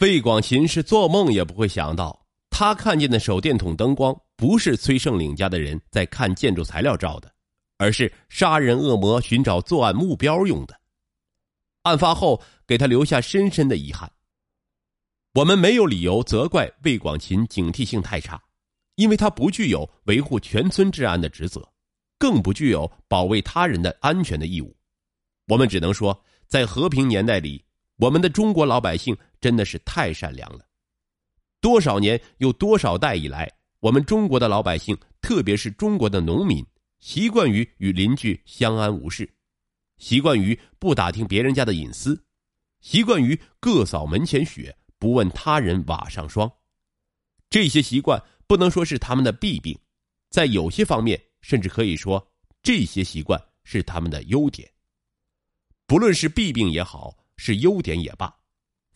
魏广琴是做梦也不会想到，他看见的手电筒灯光不是崔胜领家的人在看建筑材料照的，而是杀人恶魔寻找作案目标用的。案发后，给他留下深深的遗憾。我们没有理由责怪魏广琴警惕性太差，因为他不具有维护全村治安的职责，更不具有保卫他人的安全的义务。我们只能说，在和平年代里，我们的中国老百姓真的是太善良了。多少年又多少代以来，我们中国的老百姓，特别是中国的农民，习惯于与邻居相安无事。习惯于不打听别人家的隐私，习惯于各扫门前雪，不问他人瓦上霜。这些习惯不能说是他们的弊病，在有些方面，甚至可以说这些习惯是他们的优点。不论是弊病也好，是优点也罢，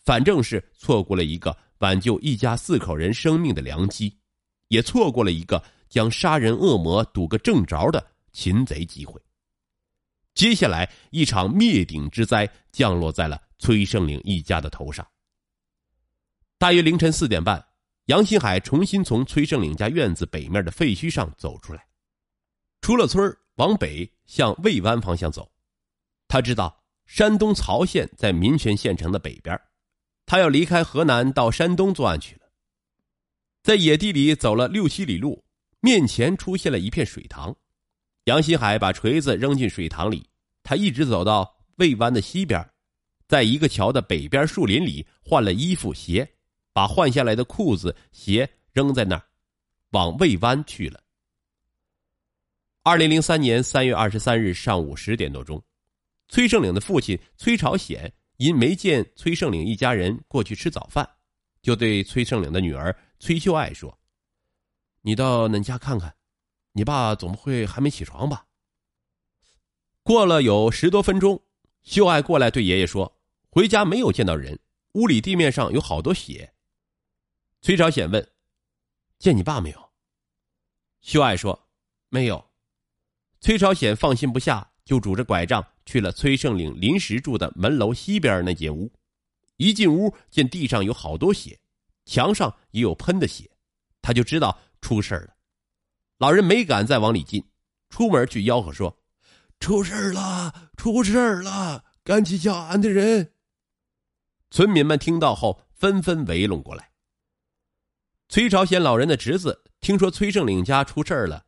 反正是错过了一个挽救一家四口人生命的良机，也错过了一个将杀人恶魔堵个正着的擒贼机会。接下来，一场灭顶之灾降落在了崔胜岭一家的头上。大约凌晨四点半，杨新海重新从崔胜岭家院子北面的废墟上走出来，出了村往北向魏湾方向走。他知道山东曹县在民权县城的北边，他要离开河南到山东作案去了。在野地里走了六七里路，面前出现了一片水塘。杨新海把锤子扔进水塘里，他一直走到魏湾的西边，在一个桥的北边树林里换了衣服鞋，把换下来的裤子鞋扔在那儿，往魏湾去了。二零零三年三月二十三日上午十点多钟，崔胜岭的父亲崔朝显因没见崔胜岭一家人过去吃早饭，就对崔胜岭的女儿崔秀爱说：“你到恁家看看。”你爸总不会还没起床吧？过了有十多分钟，秀爱过来对爷爷说：“回家没有见到人，屋里地面上有好多血。”崔朝显问：“见你爸没有？”秀爱说：“没有。”崔朝显放心不下，就拄着拐杖去了崔胜岭临时住的门楼西边那间屋。一进屋，见地上有好多血，墙上也有喷的血，他就知道出事了。老人没敢再往里进，出门去吆喝说：“出事了，出事了！赶紧叫俺的人。”村民们听到后纷纷围拢过来。崔朝鲜老人的侄子听说崔胜岭家出事了，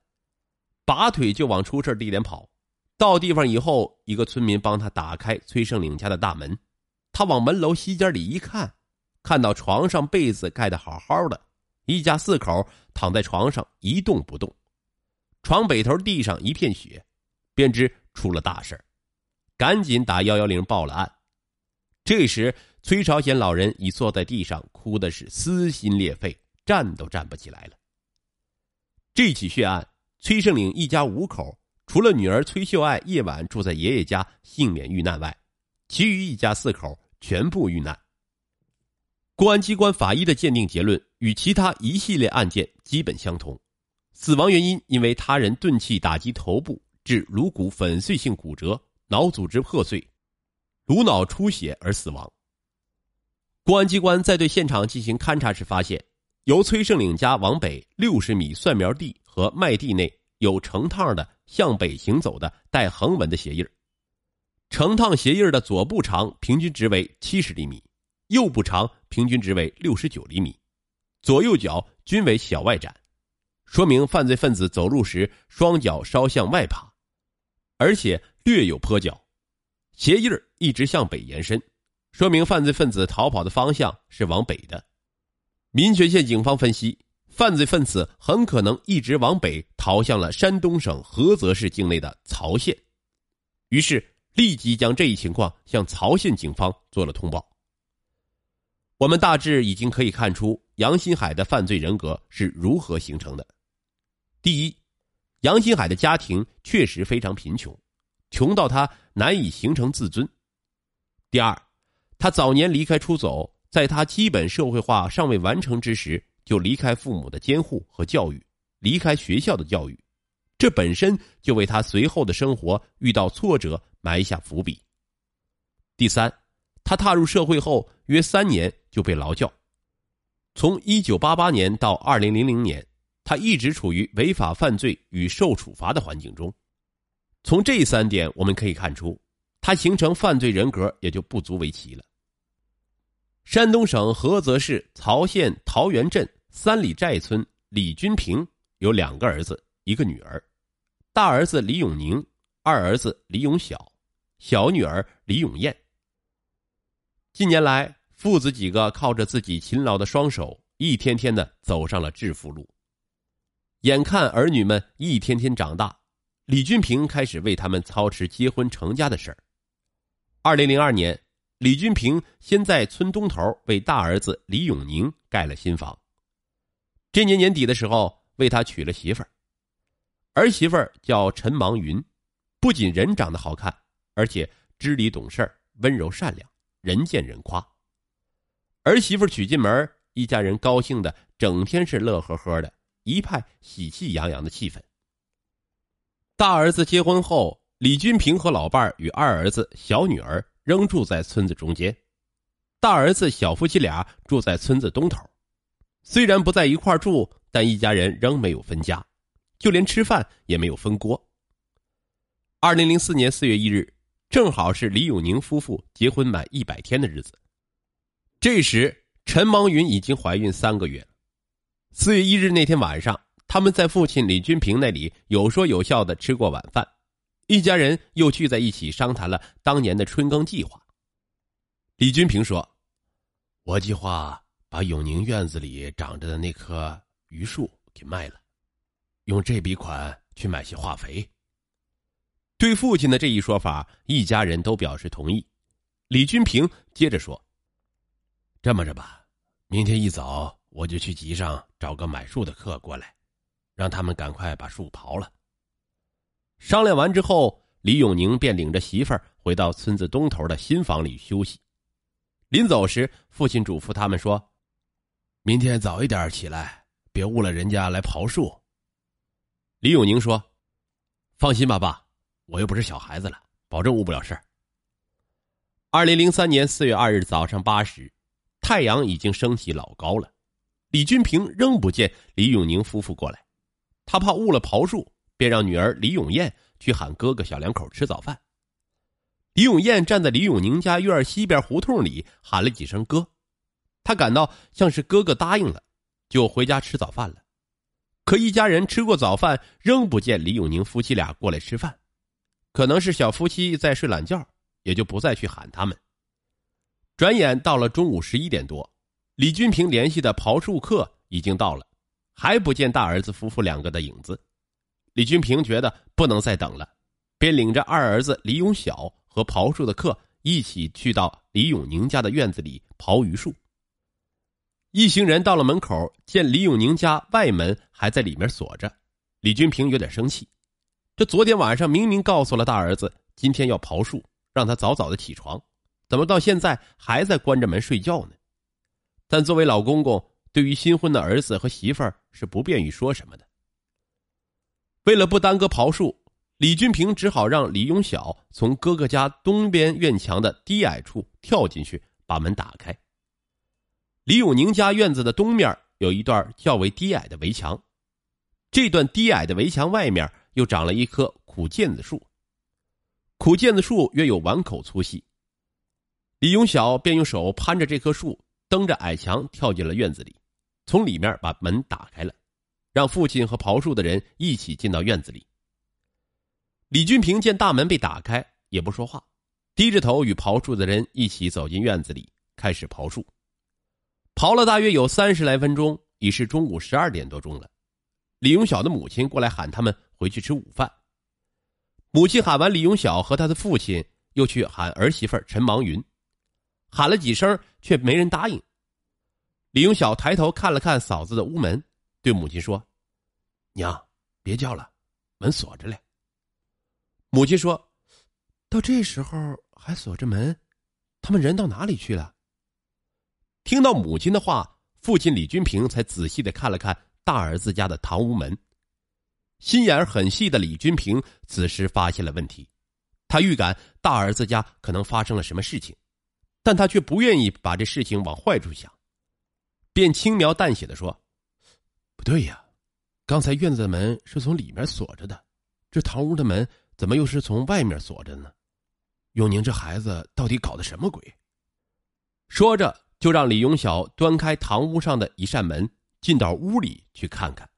拔腿就往出事地点跑。到地方以后，一个村民帮他打开崔胜岭家的大门，他往门楼西间里一看，看到床上被子盖得好好的。一家四口躺在床上一动不动，床北头地上一片血，便知出了大事赶紧打幺幺零报了案。这时，崔朝鲜老人已坐在地上，哭的是撕心裂肺，站都站不起来了。这起血案，崔胜岭一家五口，除了女儿崔秀爱夜晚住在爷爷家幸免遇难外，其余一家四口全部遇难。公安机关法医的鉴定结论与其他一系列案件基本相同，死亡原因因为他人钝器打击头部致颅骨粉碎性骨折、脑组织破碎、颅脑出血而死亡。公安机关在对现场进行勘查时发现，由崔胜岭家往北六十米蒜苗地和麦地内有成趟的向北行走的带横纹的鞋印成趟鞋印的左部长平均值为七十厘米。右部长平均值为六十九厘米，左右脚均为小外展，说明犯罪分子走路时双脚稍向外爬，而且略有坡脚。鞋印一直向北延伸，说明犯罪分子逃跑的方向是往北的。民权县警方分析，犯罪分子很可能一直往北逃向了山东省菏泽市境内的曹县，于是立即将这一情况向曹县警方做了通报。我们大致已经可以看出杨新海的犯罪人格是如何形成的。第一，杨新海的家庭确实非常贫穷，穷到他难以形成自尊。第二，他早年离开出走，在他基本社会化尚未完成之时，就离开父母的监护和教育，离开学校的教育，这本身就为他随后的生活遇到挫折埋下伏笔。第三，他踏入社会后约三年。就被劳教。从一九八八年到二零零零年，他一直处于违法犯罪与受处罚的环境中。从这三点我们可以看出，他形成犯罪人格也就不足为奇了。山东省菏泽市曹县桃源镇三里寨村李军平有两个儿子，一个女儿，大儿子李永宁，二儿子李永晓，小女儿李永艳。近年来，父子几个靠着自己勤劳的双手，一天天的走上了致富路。眼看儿女们一天天长大，李军平开始为他们操持结婚成家的事儿。二零零二年。李军平先在村东头为大儿子李永宁盖了新房。这年年底的时候，为他娶了媳妇儿。儿媳妇儿叫陈芒云，不仅人长得好看，而且知理懂事温柔善良，人见人夸。儿媳妇娶进门，一家人高兴的整天是乐呵呵的，一派喜气洋洋的气氛。大儿子结婚后，李军平和老伴儿与二儿子、小女儿。仍住在村子中间，大儿子小夫妻俩住在村子东头。虽然不在一块住，但一家人仍没有分家，就连吃饭也没有分锅。二零零四年四月一日，正好是李永宁夫妇结婚满一百天的日子。这时，陈芒云已经怀孕三个月了。四月一日那天晚上，他们在父亲李军平那里有说有笑的吃过晚饭。一家人又聚在一起商谈了当年的春耕计划。李军平说：“我计划把永宁院子里长着的那棵榆树给卖了，用这笔款去买些化肥。”对父亲的这一说法，一家人都表示同意。李军平接着说：“这么着吧，明天一早我就去集上找个买树的客过来，让他们赶快把树刨了。”商量完之后，李永宁便领着媳妇儿回到村子东头的新房里休息。临走时，父亲嘱咐他们说：“明天早一点起来，别误了人家来刨树。”李永宁说：“放心吧，爸，我又不是小孩子了，保证误不了事儿。”二零零三年四月二日早上八时，太阳已经升起老高了，李军平仍不见李永宁夫妇过来，他怕误了刨树。便让女儿李永艳去喊哥哥小两口吃早饭。李永艳站在李永宁家院西边胡同里喊了几声“哥”，他感到像是哥哥答应了，就回家吃早饭了。可一家人吃过早饭，仍不见李永宁夫妻俩过来吃饭，可能是小夫妻在睡懒觉，也就不再去喊他们。转眼到了中午十一点多，李军平联系的刨树客已经到了，还不见大儿子夫妇两个的影子。李军平觉得不能再等了，便领着二儿子李永晓和刨树的客一起去到李永宁家的院子里刨榆树。一行人到了门口，见李永宁家外门还在里面锁着，李军平有点生气。这昨天晚上明明告诉了大儿子今天要刨树，让他早早的起床，怎么到现在还在关着门睡觉呢？但作为老公公，对于新婚的儿子和媳妇儿是不便于说什么的。为了不耽搁刨树，李军平只好让李永晓从哥哥家东边院墙的低矮处跳进去，把门打开。李永宁家院子的东面有一段较为低矮的围墙，这段低矮的围墙外面又长了一棵苦楝子树，苦楝子树约有碗口粗细。李永晓便用手攀着这棵树，蹬着矮墙跳进了院子里，从里面把门打开了。让父亲和刨树的人一起进到院子里。李军平见大门被打开，也不说话，低着头与刨树的人一起走进院子里，开始刨树。刨了大约有三十来分钟，已是中午十二点多钟了。李永晓的母亲过来喊他们回去吃午饭。母亲喊完李永晓和他的父亲，又去喊儿媳妇陈芒云，喊了几声却没人答应。李永晓抬头看了看嫂子的屋门。对母亲说：“娘，别叫了，门锁着嘞。”母亲说：“到这时候还锁着门，他们人到哪里去了？”听到母亲的话，父亲李军平才仔细的看了看大儿子家的堂屋门。心眼很细的李军平此时发现了问题，他预感大儿子家可能发生了什么事情，但他却不愿意把这事情往坏处想，便轻描淡写的说：“不对呀，刚才院子的门是从里面锁着的，这堂屋的门怎么又是从外面锁着呢？永宁这孩子到底搞的什么鬼？”说着，就让李永晓端开堂屋上的一扇门，进到屋里去看看。